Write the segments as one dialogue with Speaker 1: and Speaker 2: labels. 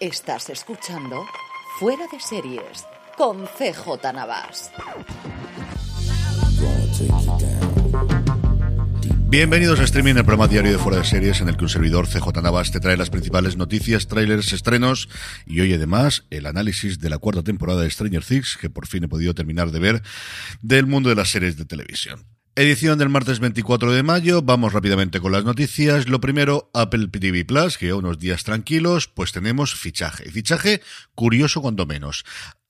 Speaker 1: Estás escuchando Fuera de Series con CJ Navas.
Speaker 2: Bienvenidos a Streaming, el programa diario de Fuera de Series en el que un servidor CJ Navas te trae las principales noticias, trailers, estrenos y hoy además el análisis de la cuarta temporada de Stranger Things que por fin he podido terminar de ver del mundo de las series de televisión. Edición del martes 24 de mayo. Vamos rápidamente con las noticias. Lo primero, Apple TV Plus, que unos días tranquilos, pues tenemos fichaje. Fichaje curioso cuando menos.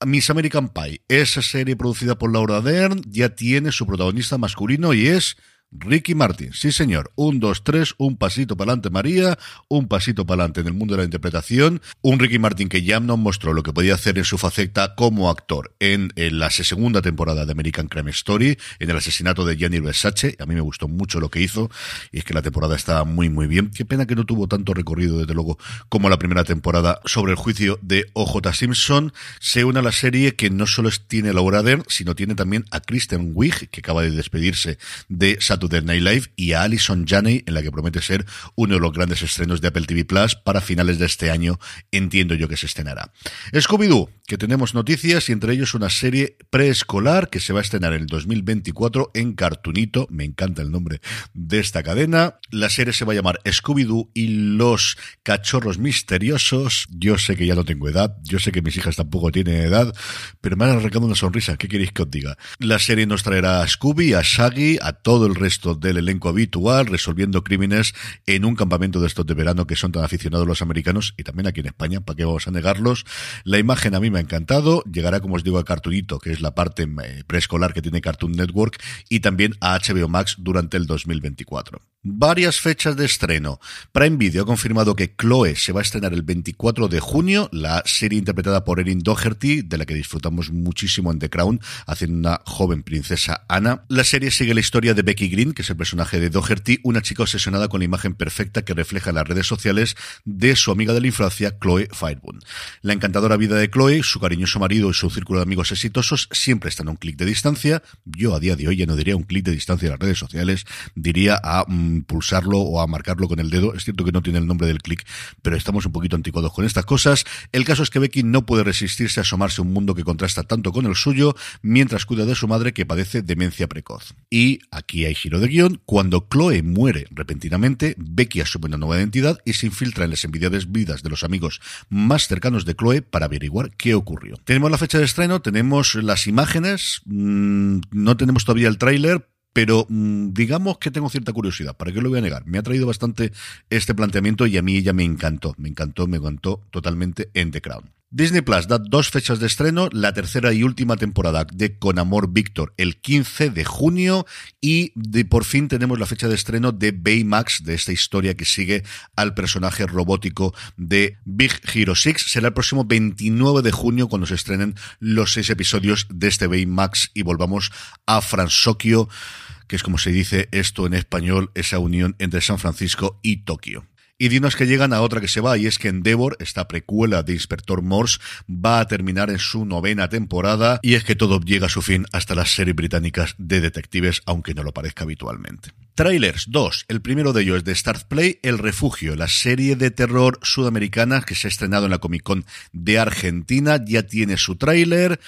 Speaker 2: Miss American Pie, esa serie producida por Laura Dern, ya tiene su protagonista masculino y es Ricky Martin, sí señor, un, dos, tres, un pasito para adelante María, un pasito para adelante en el mundo de la interpretación, un Ricky Martin que ya nos mostró lo que podía hacer en su faceta como actor en, la segunda temporada de American Crime Story, en el asesinato de Gianni Versace, a mí me gustó mucho lo que hizo, y es que la temporada estaba muy muy bien, qué pena que no tuvo tanto recorrido desde luego como la primera temporada sobre el juicio de OJ Simpson, se une a la serie que no solo tiene a Laura Dern, sino tiene también a Kristen Wiig, que acaba de despedirse de Saturday Night Live y a Alison Janney, en la que promete ser uno de los grandes estrenos de Apple TV Plus para finales de este año, entiendo yo que se estrenará. Scooby-Doo, que tenemos noticias y entre ellos una serie preescolar que se va a estrenar en el 2024 en Cartunito, me encanta el nombre de esta cadena. La serie se va a llamar Scooby-Doo y los cachorros misteriosos. Yo sé que ya no tengo edad, yo sé que mis hijas tampoco tienen edad, pero me han arrancado una sonrisa, ¿qué queréis que os diga? La serie nos traerá a Scooby, a Shaggy, a todo el resto del elenco habitual, resolviendo crímenes en un campamento de estos de verano que son tan aficionados los americanos y también aquí en España, ¿para qué vamos a negarlos? La imagen a mí me ha encantado, llegará como os digo a Cartunito, que es la parte eh, preescolar que tiene Cartoon Network, y también a HBO Max durante el 2024. Varias fechas de estreno. Prime Video ha confirmado que Chloe se va a estrenar el 24 de junio, la serie interpretada por Erin Doherty, de la que disfrutamos muchísimo en The Crown, haciendo una joven princesa Ana. La serie sigue la historia de Becky Green que es el personaje de Doherty, una chica obsesionada con la imagen perfecta que refleja las redes sociales de su amiga de la infancia, Chloe Firebone. La encantadora vida de Chloe, su cariñoso marido y su círculo de amigos exitosos siempre están a un clic de distancia. Yo a día de hoy ya no diría un clic de distancia en las redes sociales, diría a pulsarlo o a marcarlo con el dedo. Es cierto que no tiene el nombre del clic, pero estamos un poquito anticuados con estas cosas. El caso es que Becky no puede resistirse a asomarse a un mundo que contrasta tanto con el suyo, mientras cuida de su madre que padece demencia precoz. Y aquí hay de guion, cuando Chloe muere repentinamente, Becky asume una nueva identidad y se infiltra en las envidiables vidas de los amigos más cercanos de Chloe para averiguar qué ocurrió. Tenemos la fecha de estreno, tenemos las imágenes, mmm, no tenemos todavía el tráiler, pero mmm, digamos que tengo cierta curiosidad, ¿para qué lo voy a negar? Me ha traído bastante este planteamiento y a mí ella me encantó, me encantó, me encantó totalmente en The Crown. Disney Plus da dos fechas de estreno, la tercera y última temporada de Con Amor Víctor el 15 de junio y de, por fin tenemos la fecha de estreno de Baymax, de esta historia que sigue al personaje robótico de Big Hero 6. Será el próximo 29 de junio cuando se estrenen los seis episodios de este Baymax y volvamos a Fransokyo, que es como se dice esto en español, esa unión entre San Francisco y Tokio. Y dinos que llegan a otra que se va, y es que Endeavor, esta precuela de Inspector Morse, va a terminar en su novena temporada, y es que todo llega a su fin hasta las series británicas de detectives, aunque no lo parezca habitualmente. Trailers 2. El primero de ellos es de Start Play, El Refugio, la serie de terror sudamericana que se ha estrenado en la Comic Con de Argentina. Ya tiene su tráiler.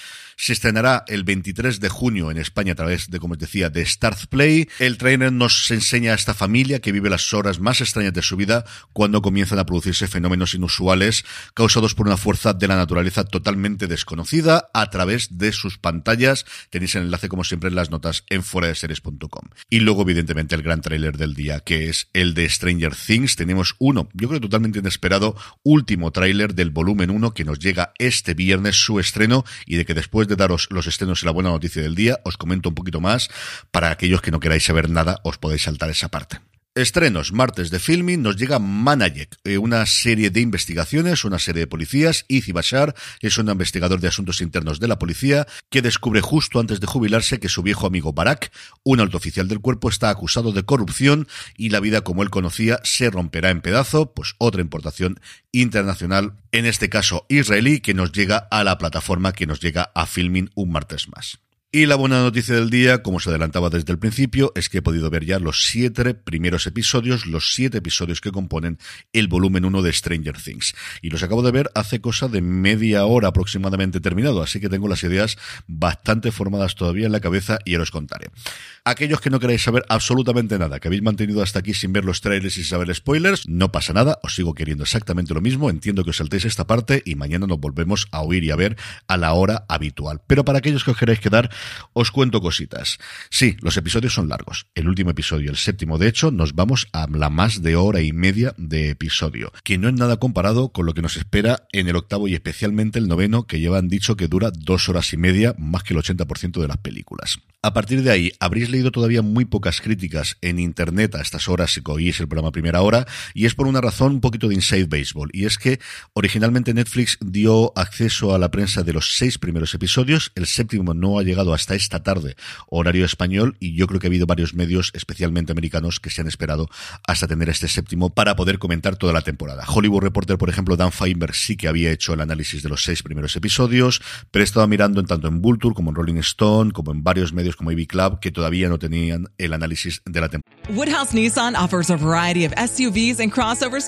Speaker 2: Se estrenará el 23 de junio en España a través de, como os decía, de Start Play. El trailer nos enseña a esta familia que vive las horas más extrañas de su vida cuando comienzan a producirse fenómenos inusuales causados por una fuerza de la naturaleza totalmente desconocida a través de sus pantallas. Tenéis el enlace, como siempre, en las notas en foradeseries.com. Y luego, evidentemente, el gran tráiler del día, que es el de Stranger Things. Tenemos uno, yo creo totalmente inesperado, último tráiler del volumen 1 que nos llega este viernes, su estreno, y de que después de daros los estrenos y la buena noticia del día, os comento un poquito más. Para aquellos que no queráis saber nada, os podéis saltar esa parte. Estrenos, martes de filming, nos llega Manayek, eh, una serie de investigaciones, una serie de policías. Izzy Bashar es un investigador de asuntos internos de la policía que descubre justo antes de jubilarse que su viejo amigo Barak, un alto oficial del cuerpo, está acusado de corrupción y la vida como él conocía se romperá en pedazo, pues otra importación internacional, en este caso israelí, que nos llega a la plataforma que nos llega a filming un martes más. Y la buena noticia del día, como se adelantaba desde el principio, es que he podido ver ya los siete primeros episodios, los siete episodios que componen el volumen 1 de Stranger Things. Y los acabo de ver hace cosa de media hora aproximadamente terminado, así que tengo las ideas bastante formadas todavía en la cabeza y os contaré. Aquellos que no queráis saber absolutamente nada, que habéis mantenido hasta aquí sin ver los trailers y saber spoilers, no pasa nada, os sigo queriendo exactamente lo mismo, entiendo que os saltéis esta parte y mañana nos volvemos a oír y a ver a la hora habitual. Pero para aquellos que os queráis quedar, os cuento cositas. Sí, los episodios son largos. El último episodio, el séptimo, de hecho, nos vamos a la más de hora y media de episodio, que no es nada comparado con lo que nos espera en el octavo y especialmente el noveno, que llevan dicho que dura dos horas y media, más que el 80% de las películas. A partir de ahí, habréis leído todavía muy pocas críticas en internet a estas horas si oís el programa primera hora, y es por una razón un poquito de inside baseball, y es que originalmente Netflix dio acceso a la prensa de los seis primeros episodios, el séptimo no ha llegado hasta esta tarde, horario español, y yo creo que ha habido varios medios, especialmente americanos, que se han esperado hasta tener este séptimo para poder comentar toda la temporada. Hollywood Reporter, por ejemplo, Dan Feinberg sí que había hecho el análisis de los seis primeros episodios, pero he estado mirando en tanto en Vulture como en Rolling Stone, como en varios medios como AV Club, que todavía no tenían el análisis de la temporada.
Speaker 3: Woodhouse Nissan SUVs crossovers.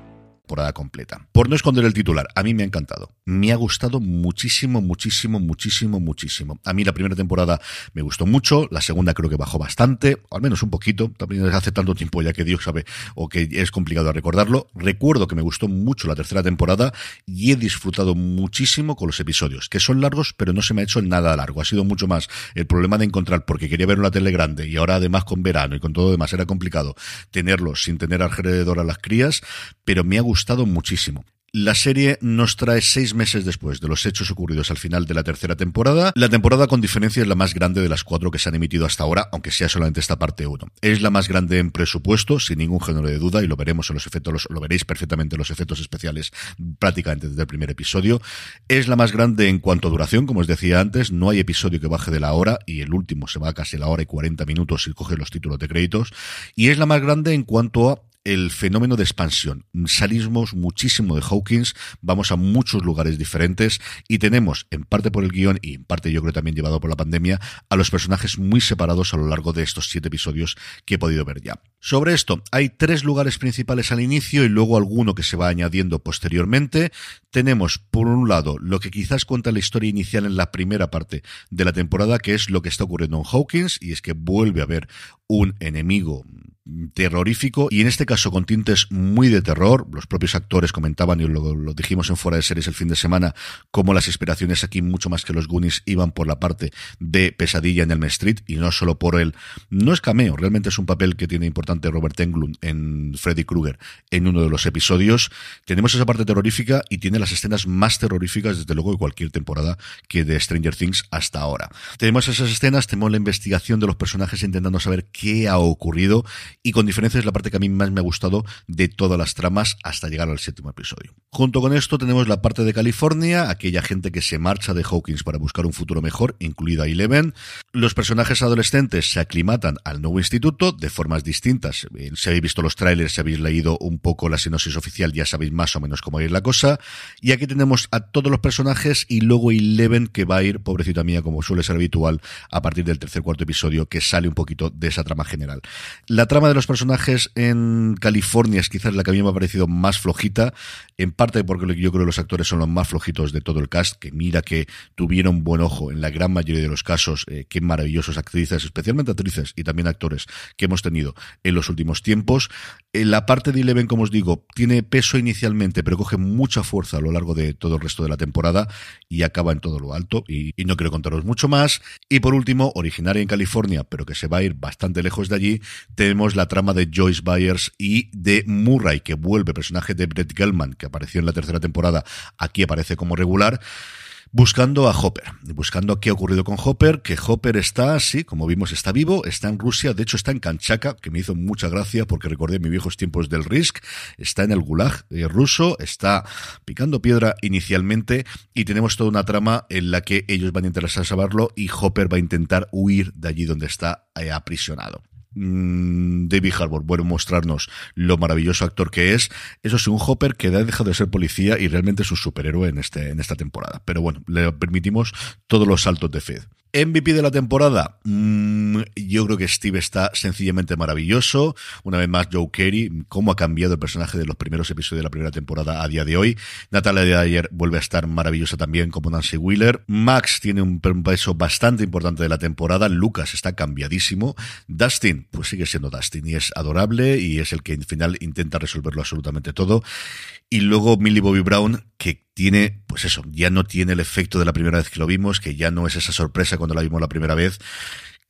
Speaker 2: completa. Por no esconder el titular, a mí me ha encantado. Me ha gustado muchísimo, muchísimo, muchísimo, muchísimo. A mí la primera temporada me gustó mucho, la segunda creo que bajó bastante, o al menos un poquito, también desde hace tanto tiempo ya que Dios sabe, o que es complicado recordarlo. Recuerdo que me gustó mucho la tercera temporada y he disfrutado muchísimo con los episodios, que son largos, pero no se me ha hecho nada largo. Ha sido mucho más el problema de encontrar, porque quería ver una tele grande y ahora además con verano y con todo demás era complicado tenerlo sin tener alrededor a las crías, pero me ha gustado gustado muchísimo. La serie nos trae seis meses después de los hechos ocurridos al final de la tercera temporada. La temporada con diferencia es la más grande de las cuatro que se han emitido hasta ahora, aunque sea solamente esta parte uno. Es la más grande en presupuesto, sin ningún género de duda, y lo veremos en los efectos, lo veréis perfectamente en los efectos especiales prácticamente desde el primer episodio. Es la más grande en cuanto a duración, como os decía antes, no hay episodio que baje de la hora, y el último se va a casi la hora y 40 minutos si coge los títulos de créditos. Y es la más grande en cuanto a el fenómeno de expansión. Salimos muchísimo de Hawkins, vamos a muchos lugares diferentes y tenemos, en parte por el guion y en parte yo creo también llevado por la pandemia, a los personajes muy separados a lo largo de estos siete episodios que he podido ver ya. Sobre esto, hay tres lugares principales al inicio y luego alguno que se va añadiendo posteriormente. Tenemos, por un lado, lo que quizás cuenta la historia inicial en la primera parte de la temporada, que es lo que está ocurriendo en Hawkins, y es que vuelve a haber un enemigo terrorífico y en este caso con tintes muy de terror. Los propios actores comentaban y lo, lo dijimos en fuera de series el fin de semana como las inspiraciones aquí mucho más que los Goonies iban por la parte de pesadilla en el Street y no solo por el no es cameo, realmente es un papel que tiene importante Robert Englund en Freddy Krueger en uno de los episodios. Tenemos esa parte terrorífica y tiene las escenas más terroríficas desde luego de cualquier temporada que de Stranger Things hasta ahora. Tenemos esas escenas, tenemos la investigación de los personajes intentando saber qué ha ocurrido y con diferencia es la parte que a mí más me ha gustado de todas las tramas hasta llegar al séptimo episodio. Junto con esto tenemos la parte de California, aquella gente que se marcha de Hawkins para buscar un futuro mejor, incluida Eleven. Los personajes adolescentes se aclimatan al nuevo instituto de formas distintas. Eh, si habéis visto los trailers, si habéis leído un poco la sinopsis oficial, ya sabéis más o menos cómo ir la cosa. Y aquí tenemos a todos los personajes y luego Eleven que va a ir, pobrecita mía, como suele ser habitual, a partir del tercer cuarto episodio, que sale un poquito de esa trama general. La trama de los personajes en California es quizás la que a mí me ha parecido más flojita, en parte porque yo creo que los actores son los más flojitos de todo el cast, que mira que tuvieron buen ojo en la gran mayoría de los casos, eh, qué maravillosos actrices, especialmente actrices y también actores que hemos tenido en los últimos tiempos. En la parte de Eleven, como os digo, tiene peso inicialmente, pero coge mucha fuerza a lo largo de todo el resto de la temporada y acaba en todo lo alto. Y, y no quiero contaros mucho más. Y por último, originaria en California, pero que se va a ir bastante lejos de allí, tenemos la trama de Joyce Byers y de Murray, que vuelve, personaje de Brett Gelman, que apareció en la tercera temporada, aquí aparece como regular buscando a Hopper, buscando qué ha ocurrido con Hopper, que Hopper está, sí, como vimos, está vivo, está en Rusia, de hecho está en Kanchaka, que me hizo mucha gracia porque recordé mis viejos tiempos del Risk, está en el Gulag eh, ruso, está picando piedra inicialmente y tenemos toda una trama en la que ellos van a intentar salvarlo y Hopper va a intentar huir de allí donde está eh, aprisionado. Mm, David Harbour vuelve a mostrarnos lo maravilloso actor que es. Eso sí, un Hopper que ha dejado de ser policía y realmente es un superhéroe en, este, en esta temporada. Pero bueno, le permitimos todos los saltos de fe. MVP de la temporada, mm, yo creo que Steve está sencillamente maravilloso. Una vez más, Joe Carey, cómo ha cambiado el personaje de los primeros episodios de la primera temporada a día de hoy. Natalia de ayer vuelve a estar maravillosa también como Nancy Wheeler. Max tiene un peso bastante importante de la temporada. Lucas está cambiadísimo. Dustin, pues sigue siendo Dustin y es adorable y es el que al final intenta resolverlo absolutamente todo. Y luego Millie Bobby Brown, que tiene, pues eso, ya no tiene el efecto de la primera vez que lo vimos, que ya no es esa sorpresa cuando la vimos la primera vez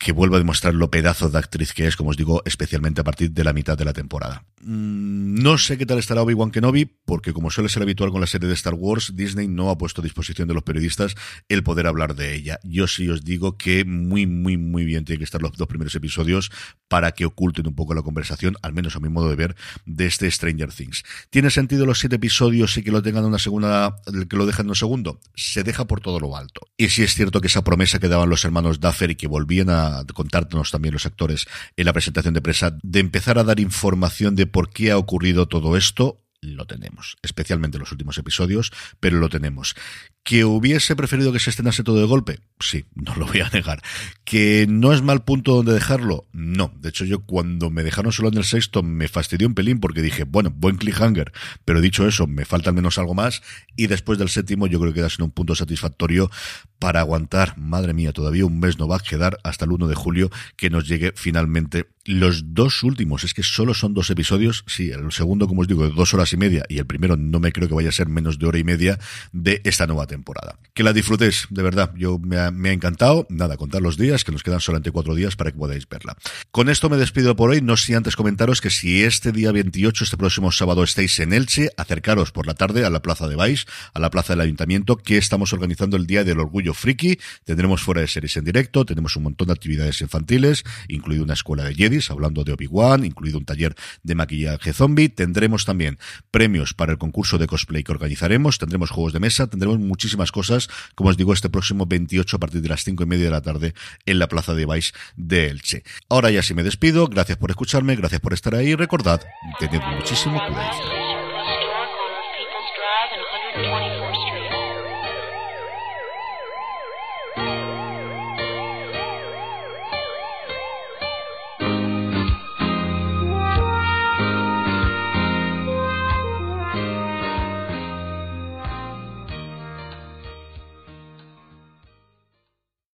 Speaker 2: que vuelve a demostrar lo pedazo de actriz que es, como os digo, especialmente a partir de la mitad de la temporada. Mm, no sé qué tal estará Obi-Wan Kenobi, porque como suele ser habitual con la serie de Star Wars, Disney no ha puesto a disposición de los periodistas el poder hablar de ella. Yo sí os digo que muy, muy, muy bien tiene que estar los dos primeros episodios para que oculten un poco la conversación, al menos a mi modo de ver, de este Stranger Things. ¿Tiene sentido los siete episodios y que lo tengan una segunda, que lo dejan en un segundo? Se deja por todo lo alto. Y sí es cierto que esa promesa que daban los hermanos Duffer y que volvían a contárnos también los actores en la presentación de presa, de empezar a dar información de por qué ha ocurrido todo esto, lo tenemos, especialmente en los últimos episodios, pero lo tenemos. ¿Que hubiese preferido que se estrenase todo de golpe? Sí, no lo voy a negar. ¿Que no es mal punto donde dejarlo? No. De hecho, yo cuando me dejaron solo en el sexto me fastidió un pelín porque dije, bueno, buen cliffhanger, pero dicho eso, me falta al menos algo más. Y después del séptimo, yo creo que da en un punto satisfactorio para aguantar, madre mía, todavía un mes no va a quedar hasta el 1 de julio que nos llegue finalmente los dos últimos. Es que solo son dos episodios. Sí, el segundo, como os digo, de dos horas y media y el primero no me creo que vaya a ser menos de hora y media de esta nueva temporada. Que la disfrutéis, de verdad. Yo me ha, me ha encantado. Nada, contar los días, que nos quedan solamente cuatro días para que podáis verla. Con esto me despido por hoy. No sé antes comentaros que si este día 28, este próximo sábado, estáis en Elche, acercaros por la tarde a la Plaza de Baix, a la Plaza del Ayuntamiento, que estamos organizando el Día del Orgullo Friki. Tendremos fuera de series en directo, tenemos un montón de actividades infantiles, incluido una escuela de Jedis, hablando de Obi-Wan, incluido un taller de maquillaje zombie. Tendremos también premios para el concurso de cosplay que organizaremos, tendremos juegos de mesa, tendremos muchísimas cosas como os digo, este próximo 28 a partir de las 5 y media de la tarde en la Plaza de Baix de Elche. Ahora ya sí me despido, gracias por escucharme, gracias por estar ahí, recordad, tened muchísimo cuidado.